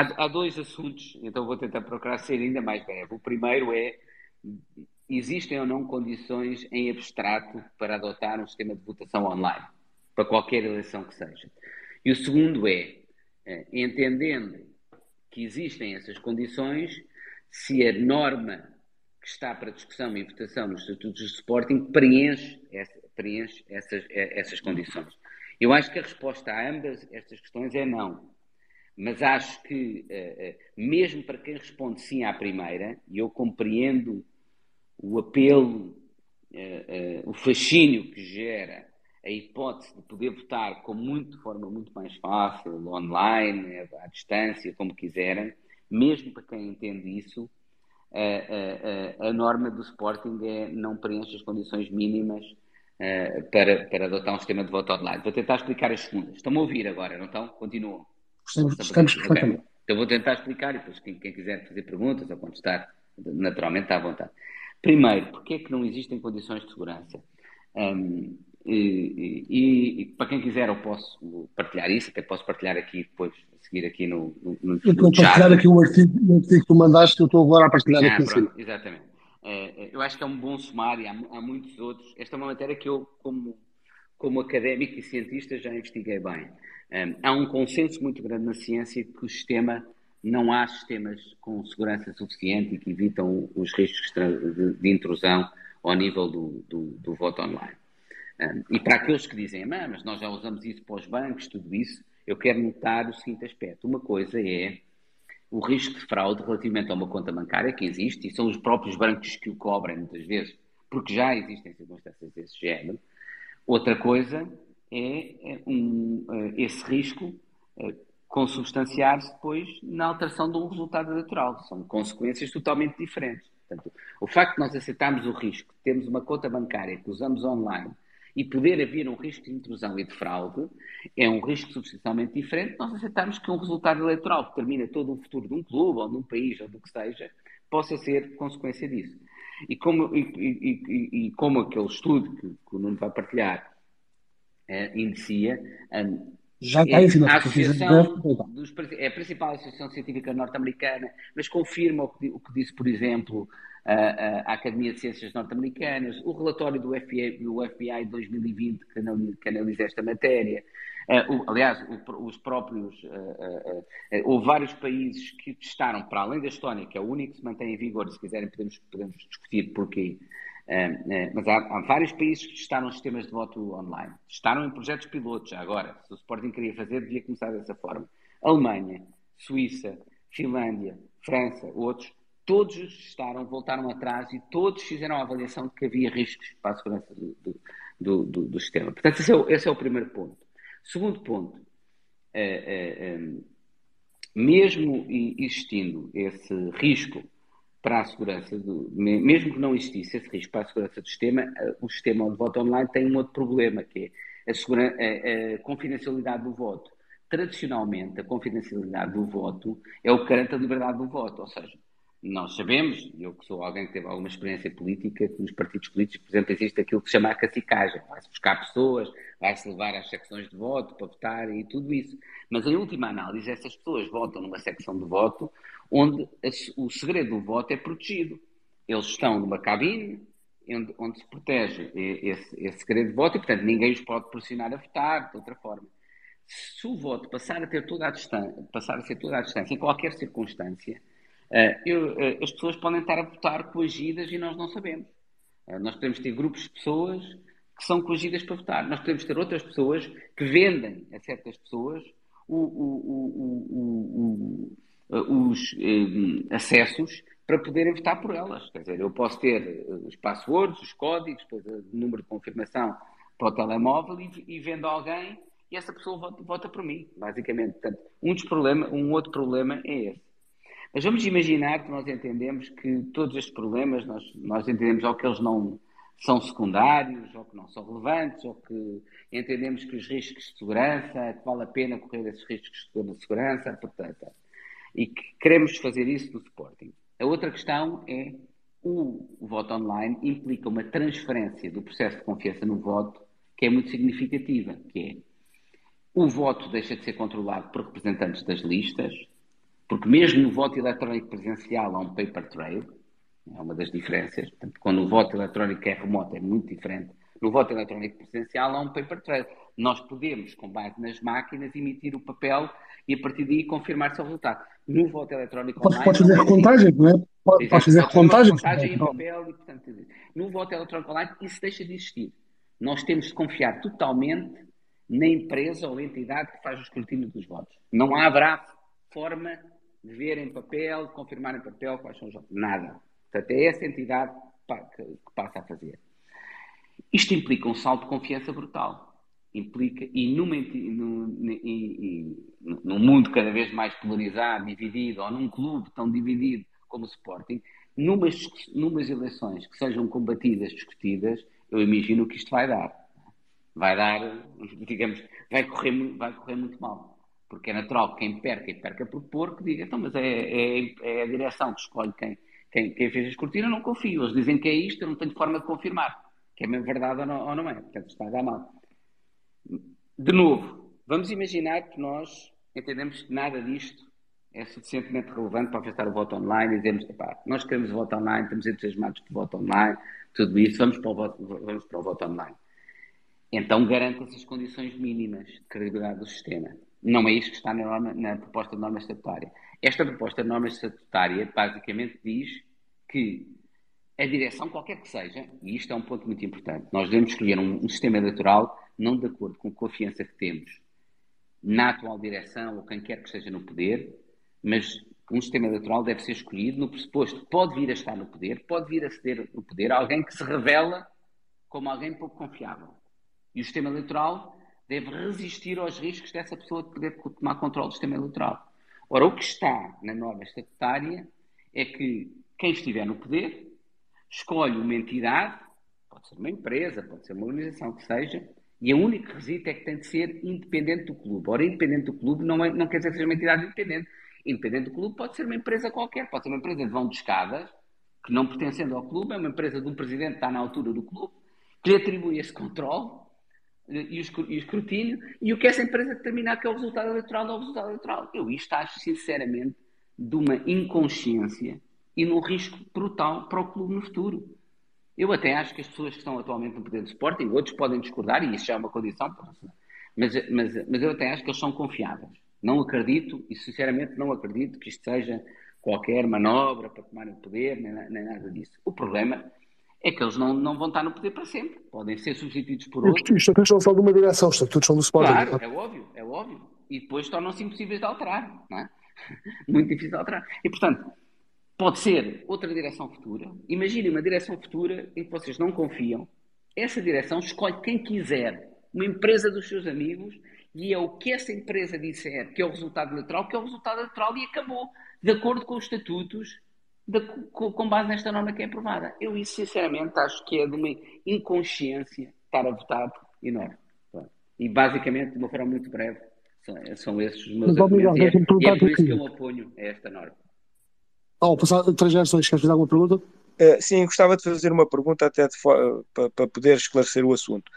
há, há dois assuntos, então vou tentar procurar ser ainda mais breve. O primeiro é existem ou não condições em abstrato para adotar um sistema de votação online, para qualquer eleição que seja. E o segundo é, é entendendo que existem essas condições, se a norma que está para discussão e votação nos estatutos de Sporting preenche, essa, preenche essas, é, essas condições. Eu acho que a resposta a ambas estas questões é não. Mas acho que, eh, eh, mesmo para quem responde sim à primeira, e eu compreendo o apelo, eh, o fascínio que gera a hipótese de poder votar com muito, de forma muito mais fácil, online, à distância, como quiserem, mesmo para quem entende isso, a, a, a norma do Sporting é, não preenche as condições mínimas para, para adotar um sistema de voto online. Vou tentar explicar as segundas. Estão-me a ouvir agora, não estão? Continuam. Estamos, estamos perfeitamente. Okay. Então vou tentar explicar e depois quem, quem quiser fazer perguntas ou contestar, naturalmente está à vontade. Primeiro, porque é que não existem condições de segurança? Um, e, e, e, para quem quiser eu posso partilhar isso, até posso partilhar aqui depois, seguir aqui no, no, no Eu estou a partilhar aqui o artigo, o artigo que tu mandaste, que eu estou agora a partilhar ah, aqui pronto, Exatamente. É, é, eu acho que é um bom sumário, há, há, muitos outros. Esta é uma matéria que eu, como, como académico e cientista, já investiguei bem. Um, há um consenso muito grande na ciência que o sistema, não há sistemas com segurança suficiente e que evitam os riscos de, intrusão ao nível do, do, do voto online. Um, e para aqueles que dizem, mas nós já usamos isso para os bancos, tudo isso, eu quero notar o seguinte aspecto. Uma coisa é o risco de fraude relativamente a uma conta bancária que existe, e são os próprios bancos que o cobrem muitas vezes, porque já existem circunstâncias desse género. Outra coisa é, é um, é, esse risco é, consubstanciar-se depois na alteração de um resultado eleitoral. São consequências totalmente diferentes. Portanto, o facto de nós aceitarmos o risco de termos uma conta bancária que usamos online e poder haver um risco de intrusão e de fraude é um risco substancialmente diferente nós aceitarmos que um resultado eleitoral que determina todo o futuro de um clube ou de um país ou do que seja possa ser consequência disso. E como, e, e, e, como aquele estudo que, que o Nuno vai partilhar é, indicia, um, já está é, a associação dos, é a principal associação científica norte-americana, mas confirma o que, o que, disse, por exemplo, a, a Academia de Ciências Norte-Americanas, o relatório do FBI, do FBI de 2020 que analisa, que analisa esta matéria. Uh, o, aliás, o, os próprios. Uh, houve vários países que testaram, para além da Estónia, que é o único que se mantém em vigor, se quiserem podemos, podemos discutir porquê. mas há, há, vários países que testaram sistemas de voto online. Testaram em projetos pilotos, já agora. Se o Sporting queria fazer, devia começar dessa forma. Alemanha, Suíça, Finlândia, França, outros todos testaram, voltaram atrás e todos fizeram a avaliação de que havia riscos para a segurança do, do, do, do sistema. Portanto, esse é, o, esse é, o, primeiro ponto. Segundo ponto, é, é, é, mesmo existindo esse risco para a segurança, do, mesmo que não existisse esse risco para a segurança do sistema, o sistema de voto online tem um outro problema, que é a, a, a confidencialidade do voto. Tradicionalmente, a confidencialidade do voto é o que garante a liberdade do voto, ou seja, nós sabemos, eu que sou alguém que teve alguma experiência política, que nos partidos políticos, por exemplo, existe aquilo que se chama a cacicagem. Vai-se buscar pessoas, vai-se levar às secções de voto para votar e tudo isso. Mas, em última análise, essas pessoas votam numa secção de voto onde o segredo do voto é protegido. Eles estão numa cabine onde, onde se protege esse, esse segredo de voto e, portanto, ninguém os pode pressionar a votar de outra forma. Se o voto passar a ter toda a distância, passar a ser toda a distância, em qualquer circunstância, eu, uh, as pessoas podem estar a votar coagidas e nós não sabemos. Uh, nós podemos ter grupos de pessoas que são coagidas para votar. Nós podemos ter outras pessoas que vendem a certas pessoas o, o, o, os acessos para poderem votar por elas. Quer dizer, eu posso ter os passwords, os códigos, depois o número de confirmação para o telemóvel e, e vendo alguém e essa pessoa vota, vota por mim, basicamente. Portanto, um, dos problemas, um outro problema é esse. Mas vamos imaginar que nós entendemos que todos estes problemas, nós, nós entendemos ou que eles não são secundários, ou que não são relevantes, ou que entendemos que os riscos de segurança, que vale a pena correr esses riscos de segurança, portanto, e que queremos fazer isso no Sporting. A outra questão é o, voto online implica uma transferência do processo de confiança no voto que é muito significativa, que é o voto deixa de ser controlado por representantes das listas, Porque mesmo no voto eletrónico presencial há um paper trail, é uma das diferenças. Portanto, quando o voto eletrónico é remoto é muito diferente. No voto eletrónico presencial há um paper trail. Nós podemos, com base nas máquinas, emitir o papel e a partir daí confirmar-se o resultado. No voto eletrónico online... Pode fazer recontagem, não é? Pode, pode fazer recontagem. em papel e, portanto, no voto eletrónico online isso deixa de existir. Nós temos de confiar totalmente na empresa ou entidade que faz o escrutínio dos votos. Não haverá forma de ver em papel, de confirmar em papel quais são os votos. Nada. Portanto, é essa entidade que, passa a fazer. Isto implica um salto de confiança brutal. Implica, e, num, e, e, num mundo cada vez mais polarizado, dividido, ou num clube tão dividido como o Sporting, numas, numas eleições que sejam combatidas, discutidas, eu imagino que isto vai dar. Vai dar, digamos, vai correr, vai correr muito mal. Porque é natural que quem perca e perca por porco diga, então, mas é, é, é a direção que escolhe quem, quem, quem fez a escrutina, eu não confio. Eles dizem que é isto, eu não tenho forma de confirmar. Que é mesmo verdade ou não, ou não é. Portanto, está a dar mal. De novo, vamos imaginar que nós entendemos que nada disto é suficientemente relevante para afastar o voto online e dizemos, nós queremos o voto online, estamos entusiasmados o voto online, tudo isso, vamos para o voto, vamos para o voto online. Então garanta-se as condições mínimas de credibilidade do sistema. Não é isso que está na, norma, na proposta de norma estatutária. Esta proposta de norma estatutária basicamente diz que a direção, qualquer que seja, e isto é um ponto muito importante, nós devemos escolher um, um sistema eleitoral não de acordo com a confiança que temos na atual direção ou quem quer que esteja no poder, mas um sistema eleitoral deve ser escolhido no pressuposto que pode vir a estar no poder, pode vir a ceder no poder alguém que se revela como alguém pouco confiável. E o sistema eleitoral deve resistir aos riscos dessa pessoa de poder tomar controle do sistema eleitoral. Ora, o que está na norma estatutária é que quem estiver no poder escolhe uma entidade, pode ser uma empresa, pode ser uma organização que seja, e o único requisito é que tem de ser independente do clube. Ora, independente do clube não, é, não quer dizer que seja uma entidade independente. Independente do clube pode ser uma empresa qualquer, pode ser uma empresa de vão de escadas, que não pertencendo ao clube, é uma empresa de um presidente que está na altura do clube, que lhe atribui esse controle e o escrutínio, e o que essa empresa determinar que é o resultado eleitoral ou o resultado eleitoral. Eu isto acho, sinceramente, de uma inconsciência e num risco brutal para o clube no futuro. Eu até acho que as pessoas que estão atualmente no poder do Sporting, outros podem discordar, e isso já é uma condição, mas, mas, mas eu até acho que eles são confiáveis. Não acredito, e sinceramente não acredito que isto seja qualquer manobra para tomarem o poder, nem, nem nada disso. O problema é que eles não, não vão estar no poder para sempre. Podem ser substituídos por outros. Isto é questão só de uma direção, os estatutos são do Sporting. Claro, é óbvio, é óbvio. E depois tornam-se impossíveis de alterar, não é? Muito difícil de alterar. E, portanto, pode ser outra direção futura. Imagine uma direção futura em que vocês não confiam. Essa direção escolhe quem quiser, uma empresa dos seus amigos, e é o que essa empresa disser que é o resultado eleitoral, que é o resultado eleitoral e acabou, de acordo com os estatutos de, com base nesta norma que é aprovada. Eu isso, sinceramente, acho que é de uma inconsciência estar a votar enorme. E, basicamente, de uma forma muito breve, são, são esses os meus argumentos. E é, e é por isso que eu me oponho a esta norma. Oh, passar três gerações, queres fazer alguma pergunta? Uh, sim, gostava de fazer uma pergunta até para, para poder esclarecer o assunto.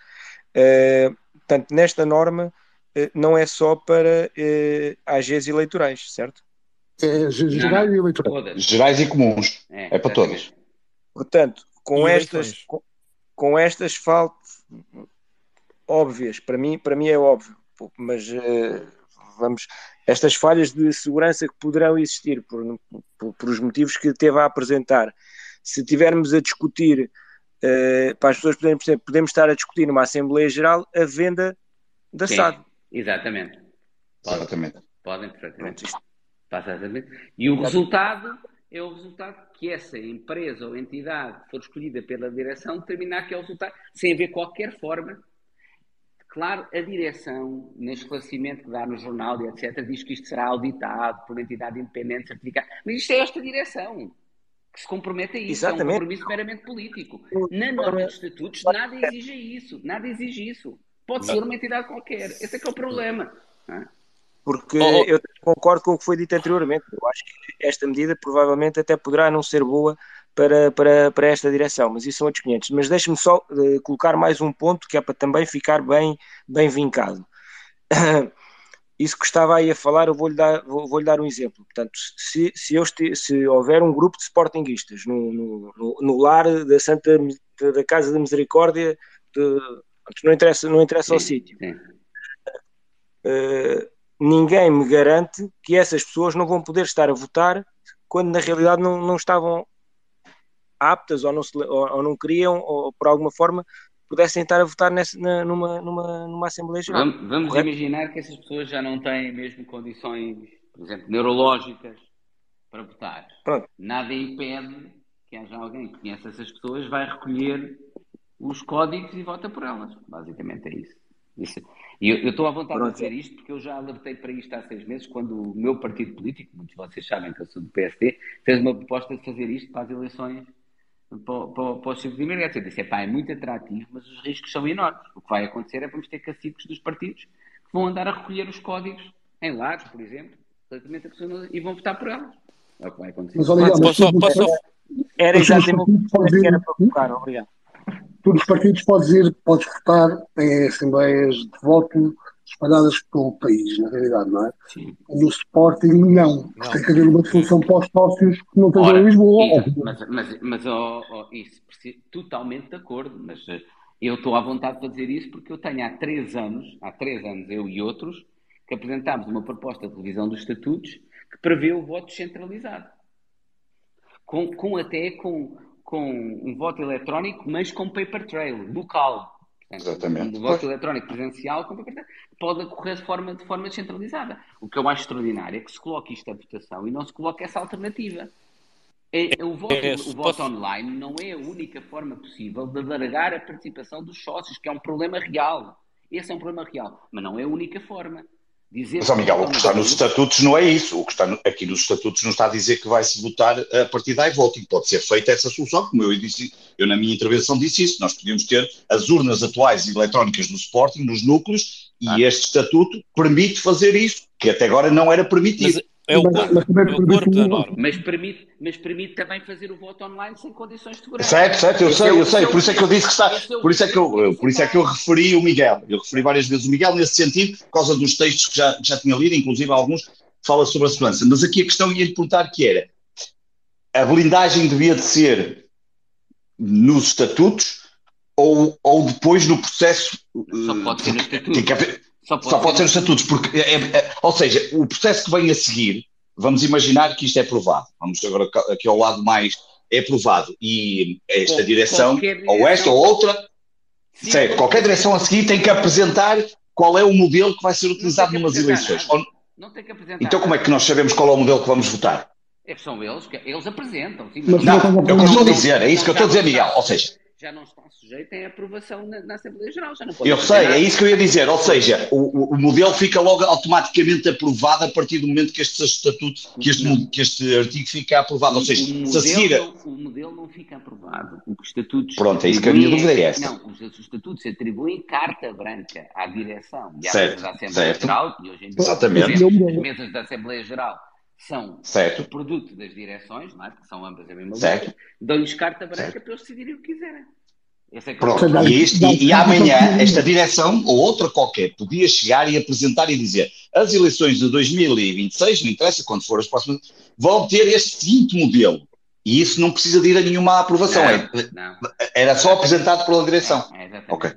Uh, portanto, nesta norma uh, não é só para uh, AGs eleitorais, certo? É gerais e eleitorais. Gerais e comuns. É, é para todas. Portanto, com estas, com, com, estas faltas óbvias, para mim, para mim é óbvio, mas uh, vamos, estas falhas de segurança que poderão existir por, por, por, os motivos que teve a apresentar, se tivermos a discutir, uh, para as pessoas poderem perceber, podemos estar a discutir numa Assembleia Geral a venda da Sim, SAD. Exatamente. Podem, exatamente. Podem perfeitamente. E o resultado é o resultado que essa empresa ou entidade for escolhida pela direção determinar que é o resultado, sem haver qualquer forma. Claro, a direção, no esclarecimento que dá no jornal e etc., diz que isto será auditado por uma entidade independente certificada. Mas isto é esta direção que se compromete a isso. Exatamente. É um compromisso meramente político. Na norma dos estatutos, nada exige isso. Nada exige isso. Pode ser uma entidade qualquer. Esse é que é o problema. Não é? Porque oh, oh. eu concordo com o que foi dito anteriormente. Eu acho que esta medida provavelmente até poderá não ser boa para, para, para esta direção, mas isso são outros 500. Mas deixe-me só uh, colocar mais um ponto que é para também ficar bem, bem vincado. isso que estava aí a falar, eu vou-lhe dar, vou, vou dar um exemplo. Portanto, se, se, eu se houver um grupo de sportinguistas no, no, no, lar da Santa da Casa da Misericórdia, de, não interessa, não interessa o sítio, uh, ninguém me garante que essas pessoas não vão poder estar a votar quando na realidade não, não estavam aptas ou não, se, ou, ou não queriam, ou por alguma forma pudessem estar a votar nessa, na, numa, numa, numa Assembleia Geral. Vamos, vamos imaginar que essas pessoas já não têm mesmo condições, por exemplo, neurológicas para votar. Pronto. Nada impede que haja alguém que conheça essas pessoas, vai recolher os códigos e vota por elas. Basicamente é isso. Isso. E eu, estou à vontade Pronto. de dizer isto porque eu já alertei para isto há seis meses, quando o meu partido político, muitos de vocês sabem que eu sou do PSD, fez uma proposta de fazer isto para as eleições para, para, para os círculos imediatos. Eu disse, pá, é muito atrativo, mas os riscos são enormes. O que vai acontecer é que vamos ter cacicos dos partidos que vão andar a recolher os códigos em lares, por exemplo, relativamente a pessoas, e vão votar por elas. É o que vai acontecer. Mas, olha, mas, posso, posso... Era exatamente o que era para colocar, obrigado. Todos os partidos podes ir, podes votar em assembleias de voto espalhadas pelo país, na realidade, não é? Sim. No Sporting, não. não. Tem que haver uma solução para os sócios que não estejam em Lisboa. Isso, mas, mas, mas oh, oh, isso, totalmente de acordo, mas eh, eu estou à vontade para dizer isso porque eu tenho há três anos, há três anos, eu e outros, que apresentámos uma proposta de revisão dos estatutos que prevê o voto descentralizado. Com, com até com, com um voto eletrónico, mas com paper trail, local. Exatamente. O voto eletrónico presencial pode ocorrer de forma, de forma descentralizada. O que eu acho extraordinário é que se coloque isto à votação e não se coloque essa alternativa. É, é o voto, é, o voto online não é a única forma possível de alargar a participação dos sócios, que é um problema real. Esse é um problema real, mas não é a única forma. Dizer Mas, Miguel, o que está nos estatutos não é isso. O que está aqui nos estatutos não está a dizer que vai-se votar a partir da voting. Pode ser feita essa solução, como eu disse, eu na minha intervenção disse isso. Nós podíamos ter as urnas atuais eletrónicas do Sporting nos núcleos ah. e este estatuto permite fazer isso, que até agora não era permitido. Mas, é o corpo, é o corpo da norma. Mas permite, mas permite também fazer o voto online sem condições de segurança. Certo, certo, eu sei, eu sei. Por isso é que eu disse que está. Por isso é que eu, por isso é que eu referi o Miguel. Eu referi várias vezes o Miguel nesse sentido, por causa dos textos que já, já tinha lido, inclusive alguns fala sobre a segurança. Mas aqui a questão ia lhe perguntar que era a blindagem devia de ser nos estatutos ou, ou depois no processo. Só pode ser no estatuto. Só pode, Só pode ser nos estatutos, porque, é, é, é, ou seja, o processo que vem a seguir, vamos imaginar que isto é aprovado, vamos agora aqui ao lado mais, é aprovado, e esta Qual, direção, direção, ou esta ou outra, sim, certo, qualquer direção a seguir tem que apresentar qual é o modelo que vai ser utilizado numas eleições. Ou, não tem que apresentar. Então como é que nós sabemos qual é o modelo que vamos votar? É, são eles que eles apresentam. Sim, mas não, é o que eu estou a dizer, é isso que eu estou a dizer, Miguel. Ou seja, já não está sujeito à aprovação na, na Assembleia Geral. Já não pode eu sei, é isso que eu ia dizer. Ou seja, o, o, modelo fica logo automaticamente aprovado a partir do momento que este estatuto, que este, que este artigo fica aprovado. Ou seja, o, se a seguir. O modelo não fica aprovado. O que estatutos. Pronto, é isso que a minha dúvida é essa. Não, os estatutos atribuem carta branca à direção e à certo, da Assembleia certo. Geral. E hoje em dia, Exatamente. as mesas da Assembleia Geral são certo. produto das direções, não é? que são ambas a mesma coisa, dão-lhes carta branca certo. para eles decidirem o que quiserem. É Pronto, e, e, e, amanhã esta direção ou outra qualquer podia chegar e apresentar e dizer as eleições de 2026, não interessa quando for as próximas, vão ter este seguinte modelo. E isso não precisa de ir a nenhuma aprovação. Não, é, não. Era só apresentado pela direção. É, é ok.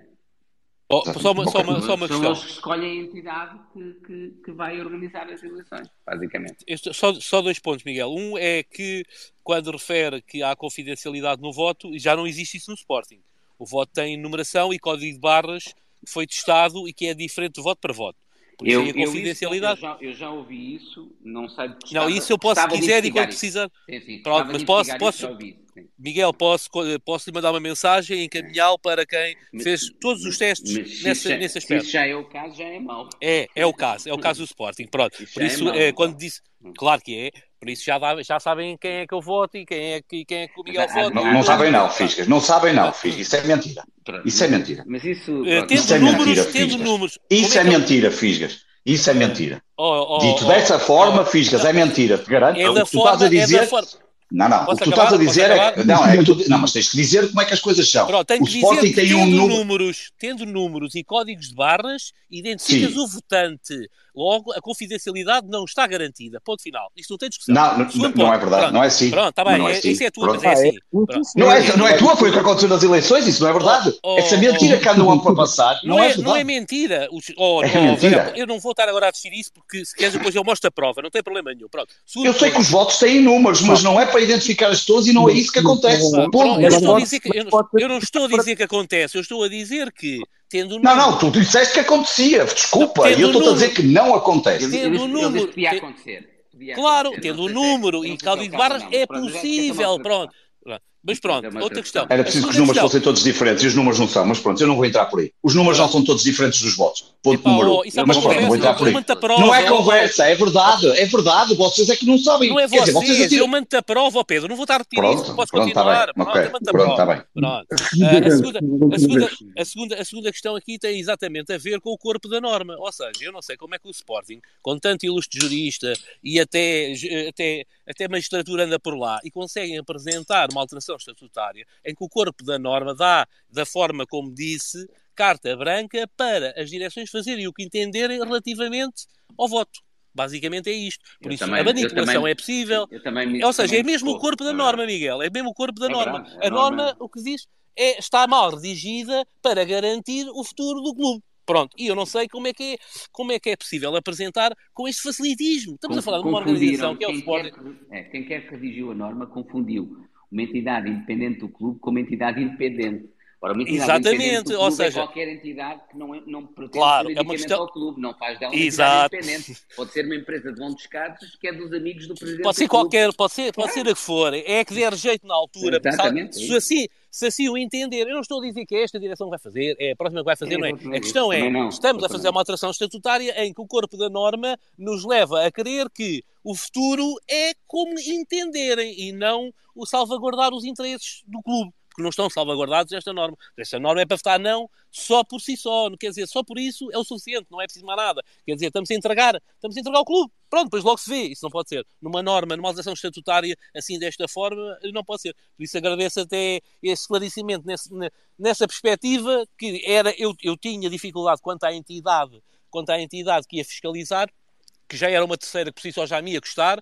Oh, só uma, só uma, só uma questão. Eles escolhem a entidade que, que, que, vai organizar as eleições, basicamente. Este, só, só dois pontos, Miguel. Um é que, quando refere que há confidencialidade no voto, já não existe isso no Sporting. O voto tem numeração e código de barras que foi testado e que é diferente de voto para voto. Por eu, isso, a confidencialidade. Eu, eu, já, eu, já, ouvi isso, não sei porque Não, isso eu posso, se quiser, e quando precisar. Sim, sim, Pronto, mas posso, posso, Miguel, posso, posso lhe mandar uma mensagem e encaminhá-lo para quem mas, fez todos os testes nessa, já, nesse aspecto. Se já é o caso, já é mau. É, é o caso, é o caso do Sporting. Pronto, isso por isso, é, é quando disse, claro que é, por isso já, já sabem quem é que eu voto e quem é que, quem é que o Miguel vota. Não, não sabem não, Fiscas, não sabem não, Fiscas, isso é mentira. Isso é mentira. Mas isso, uh, isso é números, mentira, tendo números. Isso é, é mentira, Fisgas. Isso é mentira. Oh, oh, Dito oh, dessa forma, oh, Fisgas, é mentira. Te garanto. É o que tu forma, estás a dizer. É não, não. Posso o que tu acabar? estás a dizer é. Não, é tu, não, mas tens que dizer como é que as coisas são. Pronto, o Sporting tem um número. Números, tendo números e códigos de barras, identificas Sim. o votante Logo, a confidencialidade não está garantida. Ponto final. Isto não tem discussão. Não, não, não é verdade. Pronto. Não é assim. Pronto, está bem. Não é, é assim. Isso é tua, Pronto. mas é assim. Não é, não é tua, foi o que aconteceu nas eleições, isso não é verdade. Oh, Essa mentira oh, que andam para passar. Não, não, é, não é mentira. Os, oh, é não, mentira. Eu não vou estar agora a decidir isso, porque se queres depois eu mostro a prova, não tem problema nenhum. Pronto. eu sei que os votos têm números, mas não é para identificar as pessoas e não é isso que acontece. Eu não estou a dizer que acontece, eu estou a dizer que Tendo não, não, tu disseste que acontecia, desculpa, e eu estou a dizer que não acontece. Tendo o número. Podia acontecer. Claro, tendo o número e Cláudio de Barras é possível, pronto. Mas pronto, outra questão. Era preciso que os números questão. fossem todos diferentes e os números não são, mas pronto, eu não vou entrar por aí. Os números não são todos diferentes dos votos. Ponto Epa, número um. Oh, é mas pronto, não vou entrar por aí. Prova, não é conversa, é verdade, é verdade. Vocês é que não sabem. Não é vocês, Quer dizer, vocês eu mando a prova, Pedro. Não vou estar a repetir pronto, isso, podes pronto, tá continuar. Tá bem. Okay. Pronto, pronto, está bem. Pronto. Uh, a, segunda, a, segunda, a, segunda, a segunda questão aqui tem exatamente a ver com o corpo da norma. Ou seja, eu não sei como é que o Sporting, com tanto ilustre jurista e até, até, até magistratura anda por lá e conseguem apresentar uma alteração estatutária em que o corpo da norma dá, da forma como disse, carta branca para as direções fazerem o que entenderem relativamente ao voto. Basicamente é isto. Por eu isso, também, a manipulação também, é possível. Me, Ou seja, é mesmo o corpo da norma, Miguel. É mesmo o corpo da é norma. Verdade, a, norma, norma, o que diz, é, está mal redigida para garantir o futuro do clube. Pronto, e eu não sei como é que é, como é, que é possível apresentar com este facilitismo. Estamos a falar de uma organização que é o Sporting. é, quem quer que redigiu a norma confundiu uma entidade independente do clube como entidade independente. Ora, uma entidade Exatamente, ou é seja, é qualquer entidade que não, é, não pretende claro, é uma questão... ao clube, não faz dela uma Exato. independente. Pode ser uma empresa de bons descartes que é dos amigos do presidente Pode ser qualquer, pode ser, pode ser a que for, é que der jeito na altura, Exatamente. se assim, se assim o entender, eu não estou a dizer que é esta direção que vai fazer, é a próxima que vai fazer, não é? A questão é, estamos a fazer uma alteração estatutária em que o corpo da norma nos leva a crer que o futuro é como entenderem e não o salvaguardar os interesses do clube porque não estão salvaguardados esta norma. Esta norma é para votar não só por si só, quer dizer, só por isso é o suficiente, não é preciso mais nada. Quer dizer, estamos a entregar, estamos a entregar o clube. Pronto, depois logo se vê, isso não pode ser. Numa norma, numa legislação estatutária, assim desta forma, não pode ser. Por isso agradeço até esse esclarecimento nesse, nessa perspectiva que era, eu, eu tinha dificuldade quanto à entidade, quanto à entidade que ia fiscalizar, que já era uma terceira que por si só já me ia custar, uh,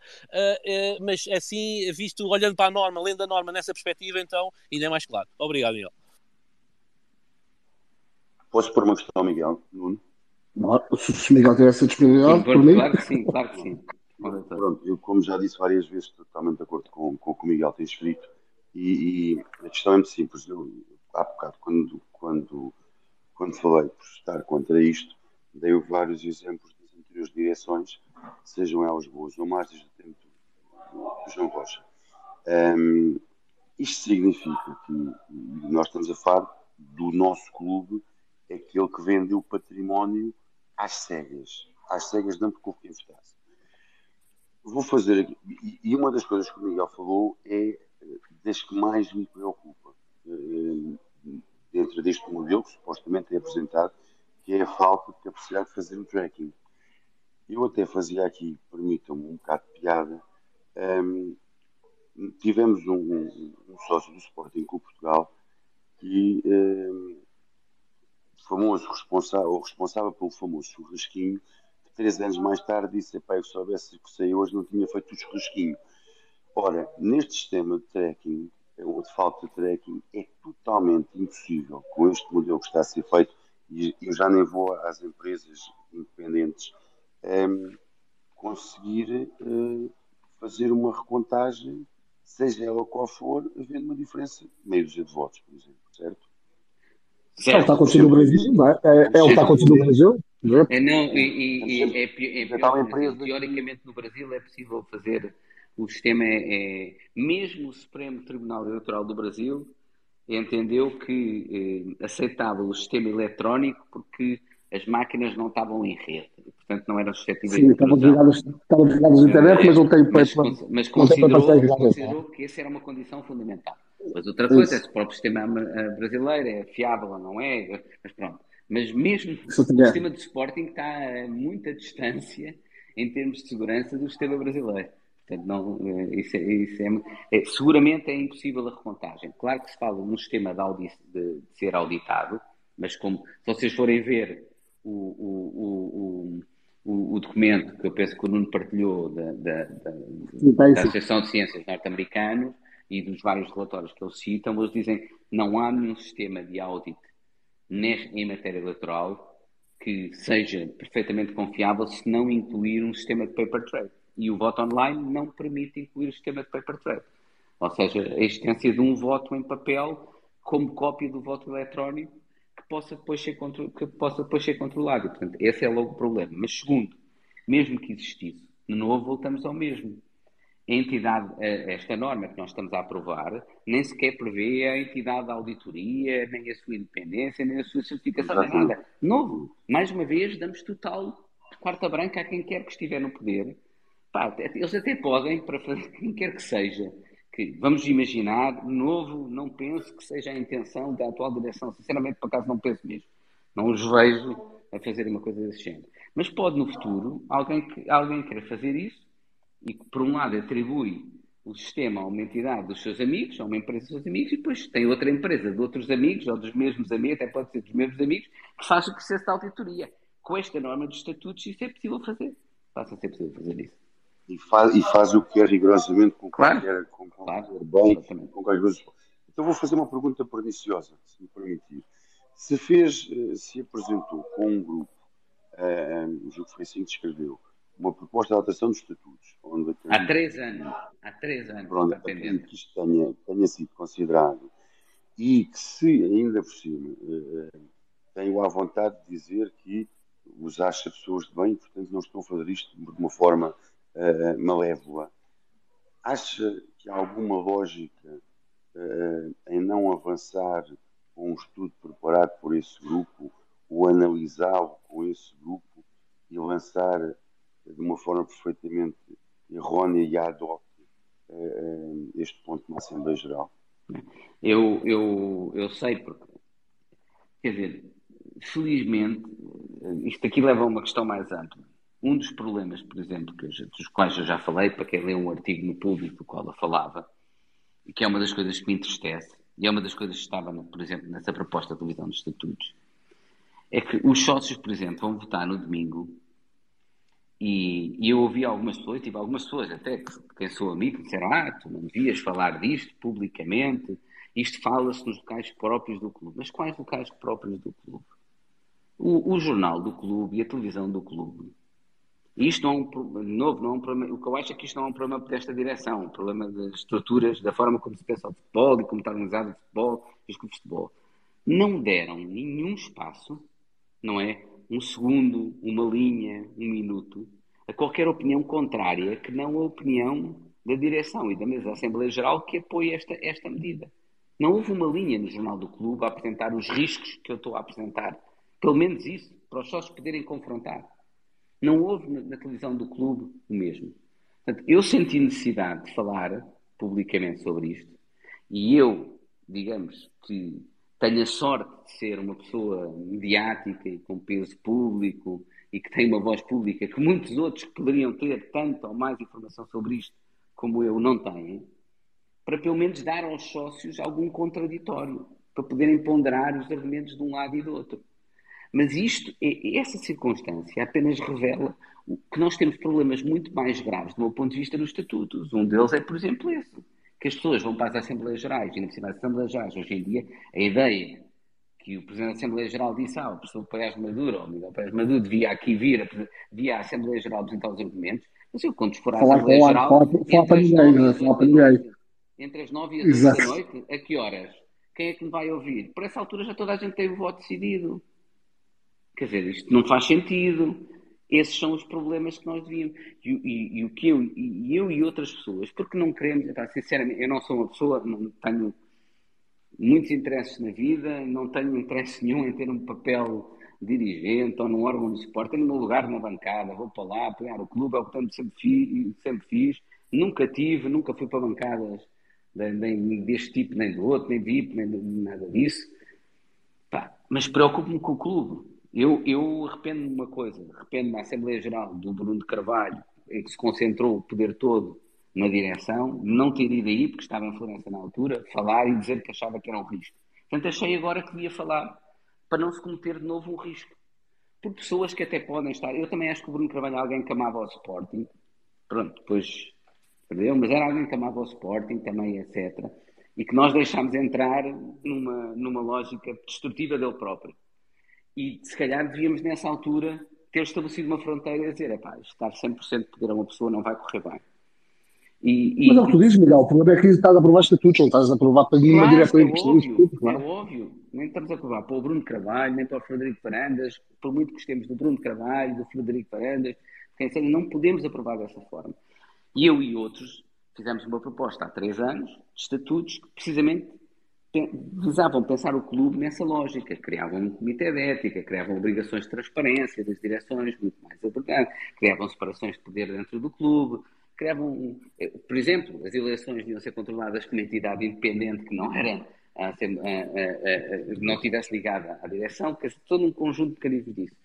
uh, mas assim, visto, olhando para a norma, lendo a norma nessa perspectiva, então ainda é mais claro. Obrigado, Miguel. Posso pôr uma questão, Miguel? Nuno? Se Miguel tiver essa disponibilidade, por mim. Claro que sim, claro que sim. Pronto, eu, como já disse várias vezes, estou totalmente de acordo com, com o que o Miguel tem escrito. E, e a questão é muito simples. Eu, há bocado, quando, quando, quando falei por estar contra isto, dei vários exemplos as direções, sejam elas boas ou más, desde o tempo do João Rocha. Um, isto significa que nós estamos a falar do nosso clube, aquele que vende o património às cegas, às cegas dando por quem votasse. Vou fazer aqui, e uma das coisas que o Miguel falou é das que mais me preocupa dentro deste modelo que supostamente é apresentado, que é a falta de capacidade de fazer o tracking. Eu até fazia aqui, permitam-me, um bocado de piada. Um, tivemos um, um, sócio do Sporting Clube Portugal que um, famoso responsável, responsável pelo famoso churrasquinho, que três anos mais tarde disse: Pai, se soubesse que sei hoje, não tinha feito o churrasquinho. Ora, neste sistema de tracking, ou de falta de tracking, é totalmente impossível, com este modelo que está a ser feito, e eu já nem vou às empresas independentes um, ehm, conseguir uh, fazer uma recontagem, seja ela qual for, havendo uma diferença de meio dúzia de votos, por exemplo, certo? Certo. É o que está acontecendo no Brasil, não é? É, é o que está acontecendo no Brasil. É, não, e, e, e é, é pior, teoricamente no Brasil é possível fazer, o sistema é, é, mesmo o Supremo Tribunal Eleitoral do Brasil entendeu que eh, aceitável o sistema eletrónico porque as máquinas não estavam em rede, portanto não eram suscetíveis Sim, de estavam ligadas, estavam ligadas à internet, mas não tem mas, mas, mas considerou, considerou que essa era uma condição fundamental. Mas outra coisa é se o próprio sistema eh, brasileiro é fiável ou não é, mas pronto. Mas mesmo o sistema de Sporting está a muita distância em termos de segurança do sistema brasileiro. Portanto, não, eh, isso, é, isso é, é, seguramente é impossível a recontagem. Claro que se fala num sistema de, audi, de, de ser auditado, mas como se vocês forem ver o, o, o, o, o, documento que eu penso que o Nuno partilhou da, da, da, da Associação de Ciências Norte-Americanos e dos vários relatórios que eles citam, eles dizem não há nenhum sistema de audit em matéria eleitoral que seja perfeitamente confiável se não incluir um sistema de paper trail. E o voto online não permite incluir o sistema de paper trail. Ou seja, a existência de um voto em papel como cópia do voto eletrónico que possa depois ser, que possa depois ser controlado. Portanto, esse é logo o problema. Mas, segundo, mesmo que existisse, de novo voltamos ao mesmo. A entidade, esta norma que nós estamos a aprovar, nem sequer prevê a entidade da auditoria, nem a sua independência, nem a sua certificação, nem nada. Novo. Mais uma vez, damos total quarta branca a quem quer que estiver no poder. Pá, eles até podem, para fazer quem quer que seja, que vamos imaginar, novo, não penso que seja a intenção da atual direção. Sinceramente, por acaso, não penso mesmo. Não os vejo a fazer uma coisa desse género. Mas pode, no futuro, alguém, que, alguém querer fazer isso e que, por um lado, atribui o sistema a uma entidade dos seus amigos, a uma empresa dos seus amigos, e depois tem outra empresa de outros amigos, ou dos mesmos amigos, até pode ser dos mesmos amigos, que faz o processo de auditoria. Com esta norma dos estatutos, isso é possível fazer. Passa a ser possível fazer isso e faz, e faz o que é rigorosamente com claro. qualquer, com qualquer claro. bem, com qualquer coisa. Então vou fazer uma pergunta perniciosa, se me permitir. Se fez, eh, se apresentou com um grupo, uh, o Jogo foi assim que descreveu, uma proposta de alteração dos estatutos. Onde há três anos. Há três anos. Pronto, que isto tenha, tenha sido considerado e que se ainda por cima uh, tenho a vontade de dizer que os acha pessoas de bem, portanto não estão a fazer isto de uma forma uh, malévola, acha que há alguma lógica uh, em não avançar com um estudo preparado por esse grupo, ou analisá-lo com esse grupo e lançar de uma forma perfeitamente errónea e ad hoc uh, este ponto na Assembleia Geral? Eu, eu, eu sei porque, quer dizer, felizmente, isto aqui leva a uma questão mais ampla. Um dos problemas, por exemplo, que dos quais eu já falei, para quem lê um artigo no público do qual eu falava, e que é uma das coisas que me entristece, e é uma das coisas que estava, por exemplo, nessa proposta de televisão dos estatutos, é que os sócios, por exemplo, vão votar no domingo e, e eu ouvi algumas pessoas, tive algumas pessoas até que quem sou amigo disseram, ah, tu não devias falar disto publicamente, isto fala-se nos locais próprios do clube. Mas quais locais próprios do clube? O, o jornal do clube e a televisão do clube isto não é um, novo, não é um problema, o que eu acho é que isto não é um problema desta direção, um problema das estruturas, da forma como se pensa o futebol e como está organizado o futebol e os clubes de futebol. Não deram nenhum espaço, não é? Um segundo, uma linha, um minuto, a qualquer opinião contrária que não a opinião da direção e da mesa da Assembleia Geral que apoia esta, esta medida. Não houve uma linha no Jornal do Clube a apresentar os riscos que eu estou a apresentar. Pelo menos isso, para os sócios poderem confrontar. Não houve na, na televisão do clube o mesmo. Portanto, eu senti necessidade de falar publicamente sobre isto e eu, digamos que tenho a sorte de ser uma pessoa mediática e com peso público e que tem uma voz pública que muitos outros poderiam ter tanto ou mais informação sobre isto como eu não têm, para pelo menos dar aos sócios algum contraditório, para poderem ponderar os argumentos de um lado e do outro. Mas isto, essa circunstância apenas revela que nós temos problemas muito mais graves do meu ponto de vista nos estatutos. Um deles é, por exemplo, esse. Que as pessoas vão para as Assembleias Gerais e na das Assembleias Gerais, hoje em dia, a ideia que o Presidente da Assembleia Geral disse, ah, o professor Pérez Maduro, ou Miguel Pérez Maduro, devia aqui vir, devia à Assembleia Geral apresentar os argumentos, mas eu, quando for à Assembleia Geral, entre as nove e as 10 da noite, a que horas? Quem é que me vai ouvir? Por essa altura já toda a gente tem o voto decidido. Quer dizer, isto não faz sentido. Esses são os problemas que nós devíamos. E, e, e o que eu e, eu e outras pessoas, porque não queremos, sinceramente, eu não sou uma pessoa, não tenho muitos interesses na vida, não tenho interesse nenhum em ter um papel dirigente ou num órgão de suporte, tenho um lugar na bancada, vou para lá apoiar o clube, é o que sempre fiz, sempre fiz, nunca tive, nunca fui para bancadas nem deste tipo, nem do outro, nem VIP, nem nada disso. Mas preocupo-me com o clube. Eu, eu arrependo-me de uma coisa, arrependo da Assembleia Geral do Bruno de Carvalho, em que se concentrou o poder todo na direção, não ter ido aí, porque estava em Florença na altura, falar e dizer que achava que era um risco. Portanto, achei agora que devia falar para não se cometer de novo um risco. por pessoas que até podem estar. Eu também acho que o Bruno Carvalho é alguém que amava o Sporting. Pronto, depois perdeu, mas era alguém que amava o Sporting também, etc. E que nós deixámos entrar numa, numa lógica destrutiva dele próprio. E se calhar devíamos, nessa altura, ter estabelecido uma fronteira e dizer: é pá, estar 100% de poder a uma pessoa não vai correr bem. E, e... Mas é o que tu dizes, Miguel, o problema é que estás a aprovar estatutos, não estás a aprovar para nenhuma claro, direção é óbvio, claro. é óbvio, nem estamos a aprovar para o Bruno Carvalho, nem para o Frederico Farandas, por muito que gostemos do Bruno Carvalho, do Frederico Farandas, não podemos aprovar dessa forma. E eu e outros fizemos uma proposta há três anos de estatutos que precisamente visavam pensar o clube nessa lógica. Criavam um comitê de ética, criavam obrigações de transparência das direções, muito mais importante, criavam separações de poder dentro do clube, criavam, eh, por exemplo, as eleições deviam ser controladas por uma entidade independente que não era, a, a, a, não tivesse ligada à direção, que todo um conjunto de mecanismos disso.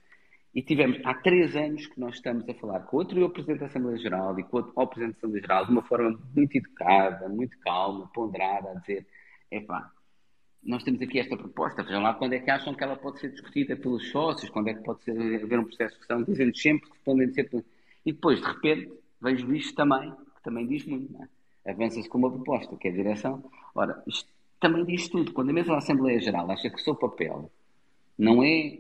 E tivemos, há três anos que nós estamos a falar com o anterior Presidente da Assembleia Geral e com o Presidente da Assembleia Geral de uma forma muito educada, muito calma, ponderada, a dizer, epá, nós temos aqui esta proposta, vejam lá quando é que acham que ela pode ser discutida pelos sócios, quando é que pode ser, haver um processo de discussão, dizendo sempre que podem ser... E depois, de repente, vejo isto também, que também diz muito, é? Avança-se com uma proposta, que é a direção. Ora, isto também diz tudo. Quando a mesma Assembleia Geral acha que o seu papel não é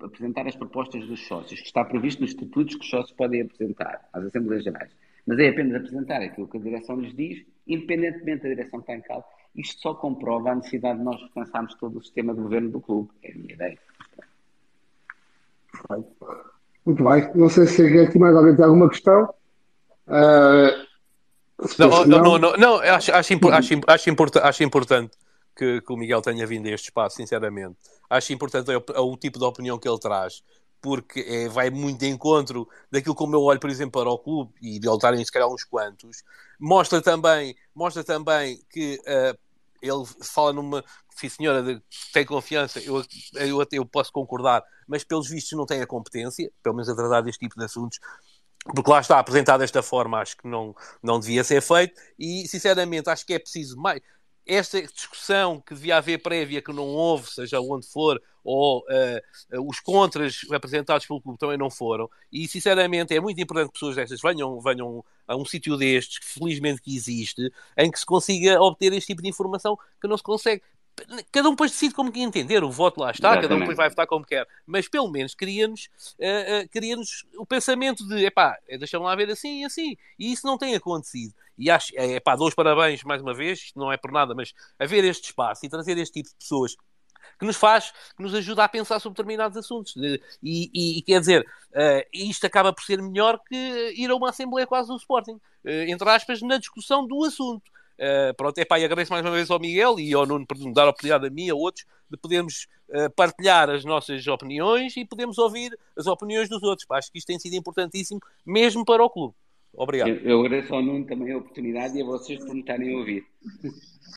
apresentar as propostas dos sócios, que está previsto nos estatutos que os sócios podem apresentar às Assembleias Gerais, mas é apenas apresentar aquilo que a direção lhes diz, independentemente da direção que está em causa, isto só comprova a necessidade de nós repensarmos todo o sistema de governo do clube. É a minha ideia. Muito bem. Não sei se aqui mais alguém tem alguma questão. Uh, não, não, não, não, não, acho, acho, acho, acho, import, acho importante que, que, o Miguel tenha vindo a este espaço, sinceramente. Acho importante o, o tipo de opinião que ele traz, porque é, vai muito de encontro daquilo como eu olho, por exemplo, para o clube, e de estarem se calhar uns quantos. Mostra também, mostra também que uh, ele fala numa. Sim, senhora, de, tem confiança, eu, eu, eu posso concordar, mas pelos vistos não tem a competência, pelo menos a tratar deste tipo de assuntos porque lá está apresentado desta forma, acho que não, não devia ser feito, e sinceramente acho que é preciso mais. Esta discussão que devia haver prévia, que não houve, seja onde for, ou uh, os contras apresentados pelo clube também não foram, e sinceramente é muito importante que pessoas destas venham, venham a um sítio destes, que felizmente que existe, em que se consiga obter este tipo de informação que não se consegue cada um depois decide como que entender, o voto lá está, Exatamente. cada um depois vai votar como quer, mas pelo menos cria-nos uh, uh, cria o pensamento de, epá, deixa-me lá ver assim e assim, e isso não tem acontecido. E acho, é, epá, dou os parabéns mais uma vez, isto não é por nada, mas haver este espaço e trazer este tipo de pessoas que nos faz, que nos ajuda a pensar sobre determinados assuntos. E, e, e quer dizer, uh, isto acaba por ser melhor que ir a uma Assembleia quase do Sporting, uh, entre aspas, na discussão do assunto. Uh, pronto, é pá, e agradeço mais uma vez ao Miguel e ao Nuno por nos dar a oportunidade a mim e a outros de podermos uh, partilhar as nossas opiniões e podemos ouvir as opiniões dos outros. Pá, acho que isto tem sido importantíssimo, mesmo para o clube. Obrigado. Eu, eu agradeço ao Nuno também a oportunidade e a vocês por me estarem a ouvir.